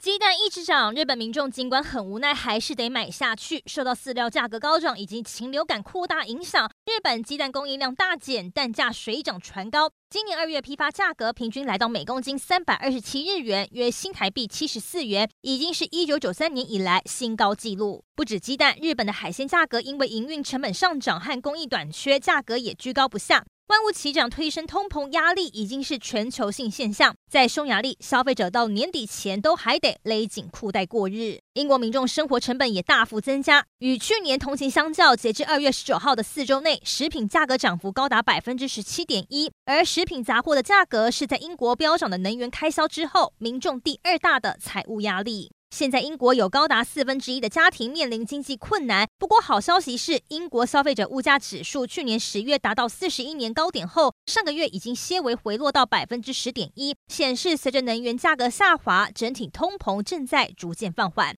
鸡蛋一直涨，日本民众尽管很无奈，还是得买下去。受到饲料价格高涨以及禽流感扩大影响，日本鸡蛋供应量大减，蛋价水涨船高。今年二月批发价格平均来到每公斤三百二十七日元，约新台币七十四元，已经是一九九三年以来新高纪录。不止鸡蛋，日本的海鲜价格因为营运成本上涨和工艺短缺，价格也居高不下。万物齐涨，推升通膨压力已经是全球性现象。在匈牙利，消费者到年底前都还得勒紧裤带过日。英国民众生活成本也大幅增加，与去年同期相较，截至二月十九号的四周内，食品价格涨幅高达百分之十七点一。而食品杂货的价格是在英国飙涨的能源开销之后，民众第二大的财务压力。现在英国有高达四分之一的家庭面临经济困难。不过好消息是，英国消费者物价指数去年十月达到四十一年高点后，上个月已经些微回落到百分之十点一，显示随着能源价格下滑，整体通膨正在逐渐放缓。